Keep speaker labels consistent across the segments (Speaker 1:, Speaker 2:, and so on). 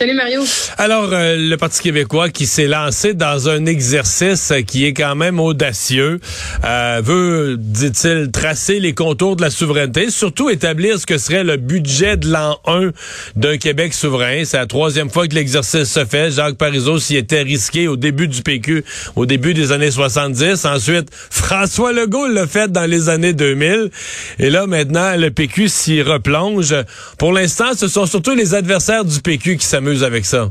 Speaker 1: Salut Mario.
Speaker 2: Alors, euh, le Parti québécois qui s'est lancé dans un exercice qui est quand même audacieux, euh, veut, dit-il, tracer les contours de la souveraineté, surtout établir ce que serait le budget de l'an 1 d'un Québec souverain. C'est la troisième fois que l'exercice se fait. Jacques Parizeau s'y était risqué au début du PQ, au début des années 70. Ensuite, François Legault l'a fait dans les années 2000. Et là, maintenant, le PQ s'y replonge. Pour l'instant, ce sont surtout les adversaires du PQ qui s'amusent avec ça.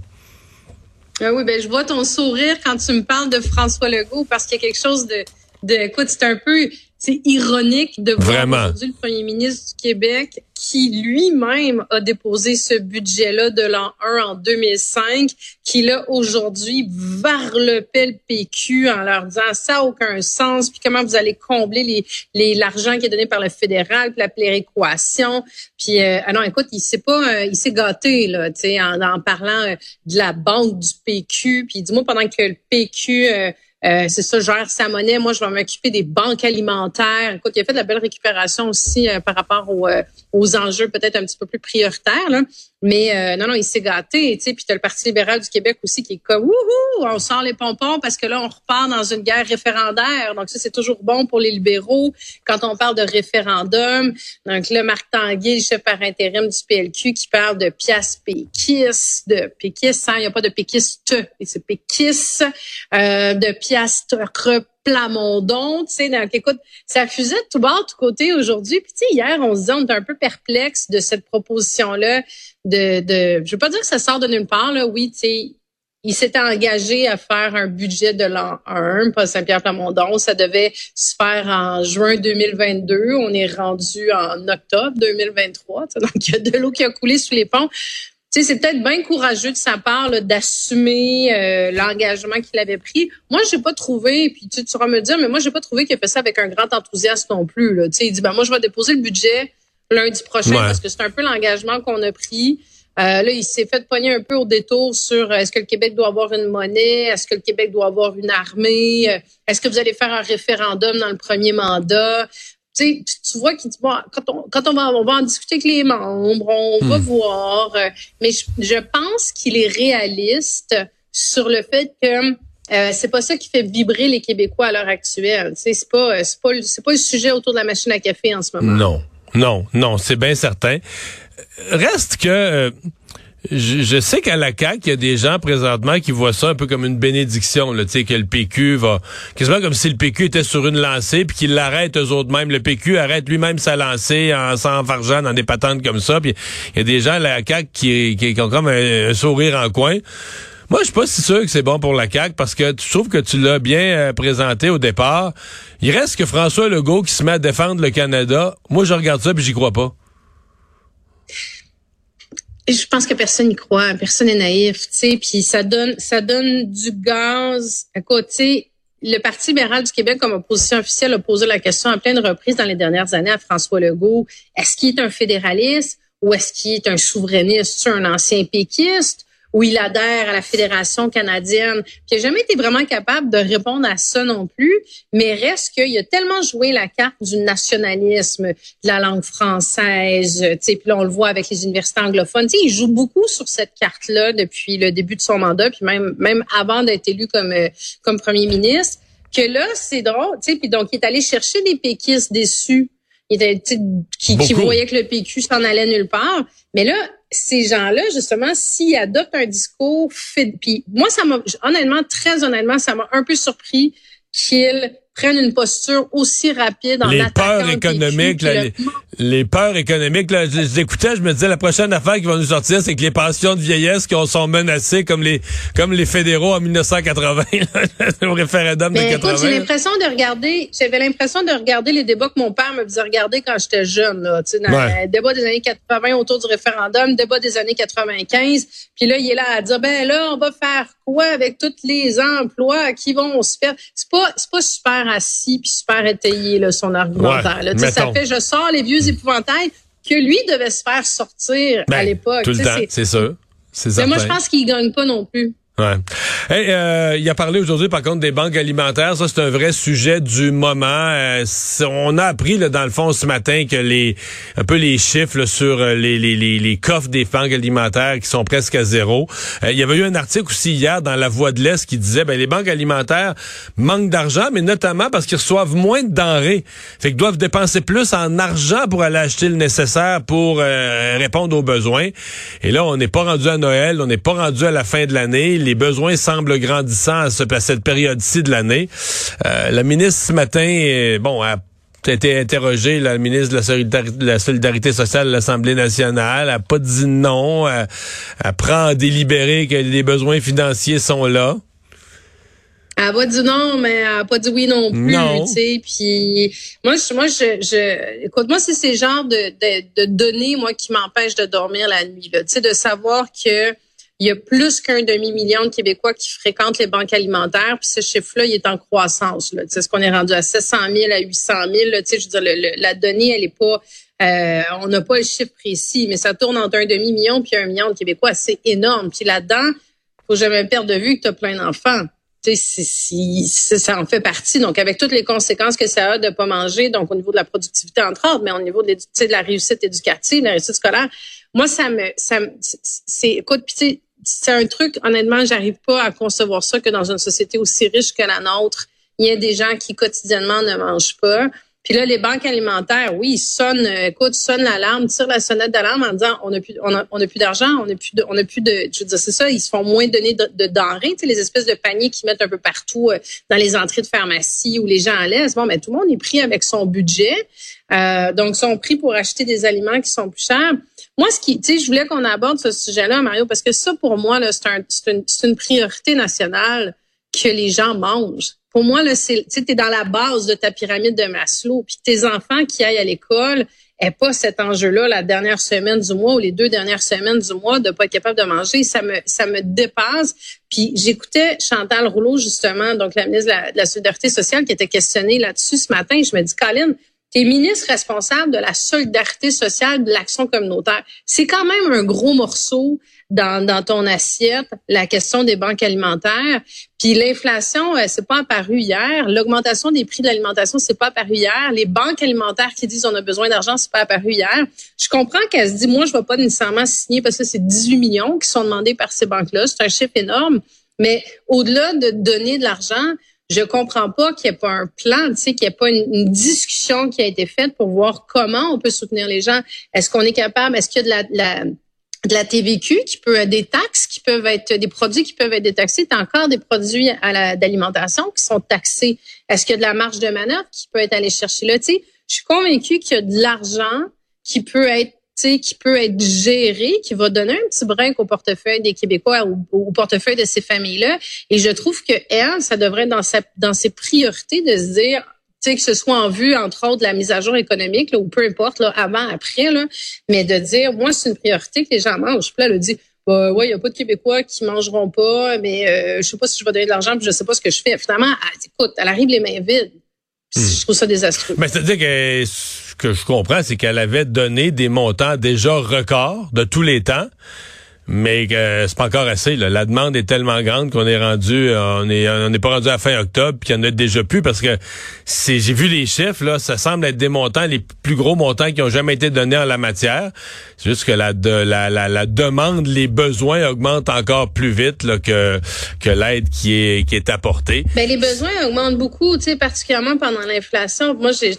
Speaker 1: Ah oui, ben je vois ton sourire quand tu me parles de François Legault parce qu'il y a quelque chose de, de écoute, c'est un peu c'est ironique de voir aujourd'hui le premier ministre du Québec qui lui-même a déposé ce budget-là de l'an 1 en 2005, qui là aujourd'hui varlopait le PQ en leur disant ça n'a aucun sens, puis comment vous allez combler les, les l'argent qui est donné par le fédéral, puis la péréquation, puis euh, ah non écoute il s'est pas euh, il s'est gâté là, tu sais en, en, parlant euh, de la banque du PQ, puis dis-moi pendant que le PQ euh, c'est ça, gère sa monnaie. Moi, je vais m'occuper des banques alimentaires. Écoute, il a fait de la belle récupération aussi euh, par rapport aux, euh, aux enjeux peut-être un petit peu plus prioritaires. Là. Mais euh, non, non, il s'est gâté, tu sais. Puis t'as le Parti libéral du Québec aussi qui est comme wouhou, on sort les pompons parce que là, on repart dans une guerre référendaire. Donc ça, c'est toujours bon pour les libéraux quand on parle de référendum. Donc là, Marc Tanguay, chef par intérim du PLQ, qui parle de pièces péquistes, de péquistes, hein, il n'y a pas de péquiste, c'est péquistes, euh, de pièces Plamondon, tu sais, donc écoute, ça fusait de tout bord, de tout côté aujourd'hui. Puis tu sais, hier, on se disait, on était un peu perplexe de cette proposition-là. De, de, je veux pas dire que ça sort de nulle part, là. Oui, tu sais, il s'était engagé à faire un budget de l'an 1, pas Saint-Pierre Plamondon. Ça devait se faire en juin 2022. On est rendu en octobre 2023. Donc, il y a de l'eau qui a coulé sous les ponts sais, c'est peut-être bien courageux de sa part d'assumer euh, l'engagement qu'il avait pris. Moi, j'ai pas trouvé, puis tu, tu vas me dire, mais moi, j'ai pas trouvé qu'il a fait ça avec un grand enthousiasme non plus. Là. sais, il dit, ben moi, je vais déposer le budget lundi prochain parce que c'est un peu l'engagement qu'on a pris. Euh, là, il s'est fait pogner un peu au détour sur euh, est-ce que le Québec doit avoir une monnaie, est-ce que le Québec doit avoir une armée, est-ce que vous allez faire un référendum dans le premier mandat? Tu, vois qu'il quand on, quand on va, on va en discuter avec les membres, on va hmm. voir. Euh, mais je, pense qu'il est réaliste sur le fait que euh, c'est pas ça qui fait vibrer les Québécois à l'heure actuelle. C'est pas, c'est pas, c'est pas le sujet autour de la machine à café en ce moment.
Speaker 2: Non, non, non, c'est bien certain. Reste que euh, je, sais qu'à la CAQ, il y a des gens présentement qui voient ça un peu comme une bénédiction, là, que le PQ va... Quasiment comme si le PQ était sur une lancée, puis qu'il l'arrête eux autres mêmes. Le PQ arrête lui-même sa lancée en s'enfargeant dans des patentes comme ça. Puis il y a des gens à la CAQ qui, qui, ont comme un, sourire en coin. Moi, je suis pas si sûr que c'est bon pour la CAQ parce que tu trouves que tu l'as bien euh, présenté au départ. Il reste que François Legault qui se met à défendre le Canada. Moi, je regarde ça puis j'y crois pas
Speaker 1: je pense que personne n'y croit, personne n'est naïf, tu sais, puis ça donne ça donne du gaz. Tu sais, le Parti libéral du Québec, comme opposition officielle, a posé la question à plein de reprises dans les dernières années à François Legault. Est-ce qu'il est un fédéraliste ou est-ce qu'il est un souverainiste, un ancien péquiste? Où il adhère à la Fédération canadienne, puis il n'a jamais été vraiment capable de répondre à ça non plus, mais reste qu'il a tellement joué la carte du nationalisme, de la langue française, tu sais, puis là on le voit avec les universités anglophones, tu sais, il joue beaucoup sur cette carte-là depuis le début de son mandat, puis même même avant d'être élu comme euh, comme premier ministre, que là c'est drôle, tu sais, puis donc il est allé chercher des péquistes déçus, il était, qui, qui voyaient que le PQ s'en allait nulle part, mais là ces gens-là, justement, s'ils adoptent un discours, puis moi, ça m'a, honnêtement, très honnêtement, ça m'a un peu surpris qu'ils prennent une posture aussi rapide en
Speaker 2: les peurs économiques, les, peurs économiques. Là, je, je, je me disais la prochaine affaire qui va nous sortir, c'est que les pensions de vieillesse qui sont menacées comme les comme les fédéraux en 1980 au référendum de 80.
Speaker 1: J'ai l'impression de regarder, j'avais l'impression de regarder les débats que mon père me faisait regarder quand j'étais jeune. Là, tu sais, dans le débat des années 80 autour du référendum, débat des années 95. Puis là, il est là à dire ben là, on va faire quoi avec tous les emplois qui vont se faire? C'est pas c'est pas super assis puis super étayé là, son argumentaire. ça fait je sors les vieux épouvantails que lui devait se faire sortir à
Speaker 2: Ben,
Speaker 1: l'époque.
Speaker 2: Tout le temps,
Speaker 1: c'est-
Speaker 2: sûr. C'est
Speaker 1: Mais moi, je pense qu'il gagne pas non plus.
Speaker 2: Ouais. Euh, il a parlé aujourd'hui, par contre, des banques alimentaires. Ça, c'est un vrai sujet du moment. Euh, on a appris, là, dans le fond, ce matin, que les un peu les chiffres là, sur euh, les, les, les, les coffres des banques alimentaires qui sont presque à zéro. Euh, il y avait eu un article aussi hier dans La Voix de l'Est qui disait ben les banques alimentaires manquent d'argent, mais notamment parce qu'ils reçoivent moins de denrées. Fait qu'ils doivent dépenser plus en argent pour aller acheter le nécessaire pour répondre aux besoins. Et là, on n'est pas rendu à Noël, on n'est pas rendu à la fin de l'année les besoins semblent grandissants à, ce, à cette période-ci de l'année. Euh, la ministre ce matin, bon, a été interrogée, la ministre de la Solidarité, de la Solidarité sociale de l'Assemblée nationale, elle a pas dit non, elle, elle prend à délibérer que les besoins financiers sont là.
Speaker 1: Elle a pas dit non, mais elle a pas dit oui non plus,
Speaker 2: Non.
Speaker 1: Puis moi, je, moi, je, je écoute, moi, c'est ces genres de, de, de données, moi, qui m'empêchent de dormir la nuit, là. Tu sais, de savoir que il y a plus qu'un demi-million de Québécois qui fréquentent les banques alimentaires, puis ce chiffre-là, il est en croissance. Là. Tu sais, ce qu'on est rendu à 700 000, à 800 000. Là, tu sais, je veux dire, le- le- la donnée, elle est pas, euh, on n'a pas le chiffre précis, mais ça tourne entre un demi-million puis un million de Québécois. C'est énorme. Puis là-dedans, faut jamais perdre de vue que tu as plein d'enfants. Tu sais, ça en fait partie. Donc, avec toutes les conséquences que ça a de pas manger, donc au niveau de la productivité entre autres, mais au niveau de, de la réussite éducative, de la réussite scolaire, moi, ça me, ça c'est- écoute, puis c'est un truc, honnêtement, j'arrive pas à concevoir ça que dans une société aussi riche que la nôtre, il y a des gens qui quotidiennement ne mangent pas. Puis là, les banques alimentaires, oui, ils sonnent, euh, écoute, sonnent l'alarme, tirent la sonnette d'alarme en disant on n'a plus, on a, on a plus d'argent, on n'a plus de, on a plus de, je veux dire, c'est ça, ils se font moins donner de, de denrées, tu sais, les espèces de paniers qu'ils mettent un peu partout euh, dans les entrées de pharmacie où les gens en laissent. Bon, mais tout le monde est pris avec son budget, euh, donc sont pris pour acheter des aliments qui sont plus chers. Moi, ce qui, tu sais, je voulais qu'on aborde ce sujet-là, Mario, parce que ça, pour moi, là, c'est un, une, c'est une priorité nationale que les gens mangent. Pour moi, là, c'est, tu t'es dans la base de ta pyramide de Maslow, puis tes enfants qui aillent à l'école aient pas cet enjeu-là la dernière semaine du mois ou les deux dernières semaines du mois de pas être capable de manger, ça me, ça me dépasse. Puis j'écoutais Chantal Rouleau, justement, donc la ministre de la, de la Solidarité sociale, qui était questionnée là-dessus ce matin. Je me dis, Colin, T'es ministre responsable de la solidarité sociale, de l'action communautaire. C'est quand même un gros morceau dans, dans ton assiette, la question des banques alimentaires. Puis l'inflation, euh, c'est pas apparu hier. L'augmentation des prix de l'alimentation, c'est pas apparu hier. Les banques alimentaires qui disent on a besoin d'argent, c'est pas apparu hier. Je comprends qu'elle se dit, moi, je vais pas nécessairement signer parce que c'est 18 millions qui sont demandés par ces banques-là. C'est un chiffre énorme. Mais au-delà de donner de l'argent, je comprends pas qu'il n'y ait pas un plan, tu sais, qu'il n'y ait pas une, discussion qui a été faite pour voir comment on peut soutenir les gens. Est-ce qu'on est capable, est-ce qu'il y a de la, la, de la TVQ qui peut des taxes qui peuvent être des produits qui peuvent être détaxés, t'as encore des produits d'alimentation qui sont taxés. Est-ce qu'il y a de la marge de manœuvre qui peut être allée chercher là, tu sais, je suis convaincue qu'il y a de l'argent qui peut être qui peut être géré, qui va donner un petit brin au portefeuille des Québécois ou au portefeuille de ces familles-là. Et je trouve que elle, ça devrait être dans sa dans ses priorités de se dire tu sais, que ce soit en vue, entre autres, de la mise à jour économique, là, ou peu importe, là, avant, après, là, mais de dire, moi, c'est une priorité que les gens mangent. Puis là, elle a dit, bah, ouais, il n'y a pas de Québécois qui mangeront pas, mais euh, je sais pas si je vais donner de l'argent, puis je sais pas ce que je fais. Finalement, elle, écoute, elle arrive les mains vides. Puis Je trouve ça désastreux.
Speaker 2: Mais c'est-à-dire que que je comprends, c'est qu'elle avait donné des montants déjà records de tous les temps. Mais que c'est pas encore assez. Là. La demande est tellement grande qu'on est rendu, on est, on n'est pas rendu à fin octobre, puis qu'il y en a déjà plus parce que c'est, j'ai vu les chiffres là, ça semble être des montants les plus gros montants qui ont jamais été donnés en la matière. C'est juste que la, la, la, la demande, les besoins augmentent encore plus vite là, que que l'aide qui est qui est apportée.
Speaker 1: Ben les besoins augmentent beaucoup, tu sais, particulièrement pendant l'inflation. Moi, j'ai,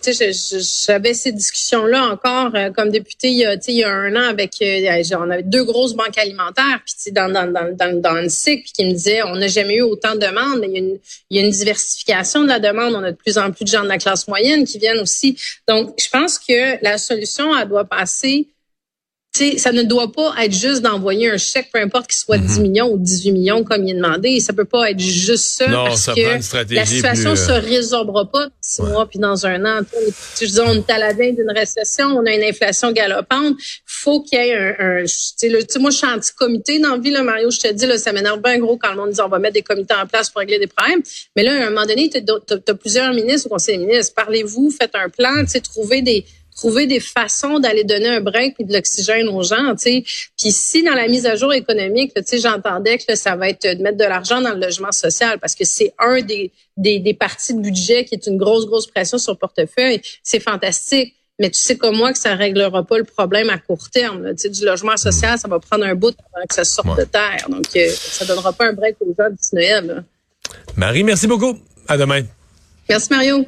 Speaker 1: j'avais ces discussions là encore euh, comme député, il y a, il y a un an avec, euh, on avait deux grosses banques alimentaires puis dans, dans, dans, dans, dans une cycle, puis qui me disait on n'a jamais eu autant de demandes, mais il y, a une, il y a une diversification de la demande. On a de plus en plus de gens de la classe moyenne qui viennent aussi. Donc, je pense que la solution, elle doit passer sais, ça ne doit pas être juste d'envoyer un chèque, peu importe qu'il soit 10 millions ou 18 millions comme il est demandé. Ça peut pas être juste ça
Speaker 2: non,
Speaker 1: parce
Speaker 2: ça
Speaker 1: que
Speaker 2: prend une stratégie
Speaker 1: la situation
Speaker 2: plus,
Speaker 1: se résorbera pas six mois puis dans un an. Tu sais, on est à la veille d'une récession, on a une inflation galopante. Faut qu'il y ait un, un tu sais, moi je suis anti-comité dans la vie, là, Mario. Je te dis, là, ça m'énerve bien gros quand le monde dit on va mettre des comités en place pour régler des problèmes. Mais là, à un moment donné, tu as, plusieurs ministres au Conseil des ministres. Parlez-vous, faites un plan, tu sais, trouvez des trouver des façons d'aller donner un break et de l'oxygène aux gens, tu sais. Puis si dans la mise à jour économique, tu sais, j'entendais que ça va être de mettre de l'argent dans le logement social parce que c'est un des, des, des parties de budget qui est une grosse, grosse pression sur le portefeuille. C'est fantastique. Mais tu sais comme moi que ça réglera pas le problème à court terme. Tu sais, du logement social, ça va prendre un bout avant que ça sorte de terre. Donc, euh, ça donnera pas un break aux gens d'ici Noël.
Speaker 2: Marie, merci beaucoup. À demain.
Speaker 1: Merci, Mario.